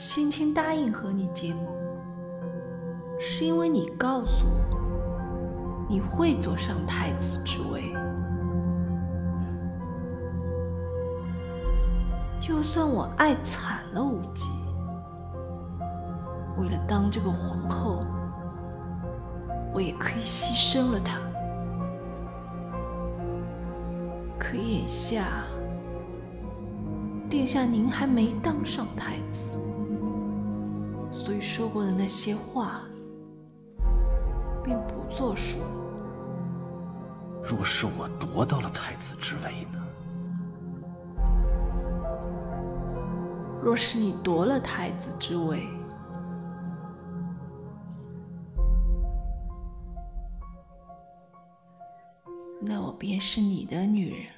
先前答应和你结盟，是因为你告诉我你会坐上太子之位。就算我爱惨了无忌，为了当这个皇后，我也可以牺牲了她。可眼下，殿下您还没当上太子。所以说过的那些话，便不作数。若是我夺到了太子之位呢？若是你夺了太子之位，那我便是你的女人。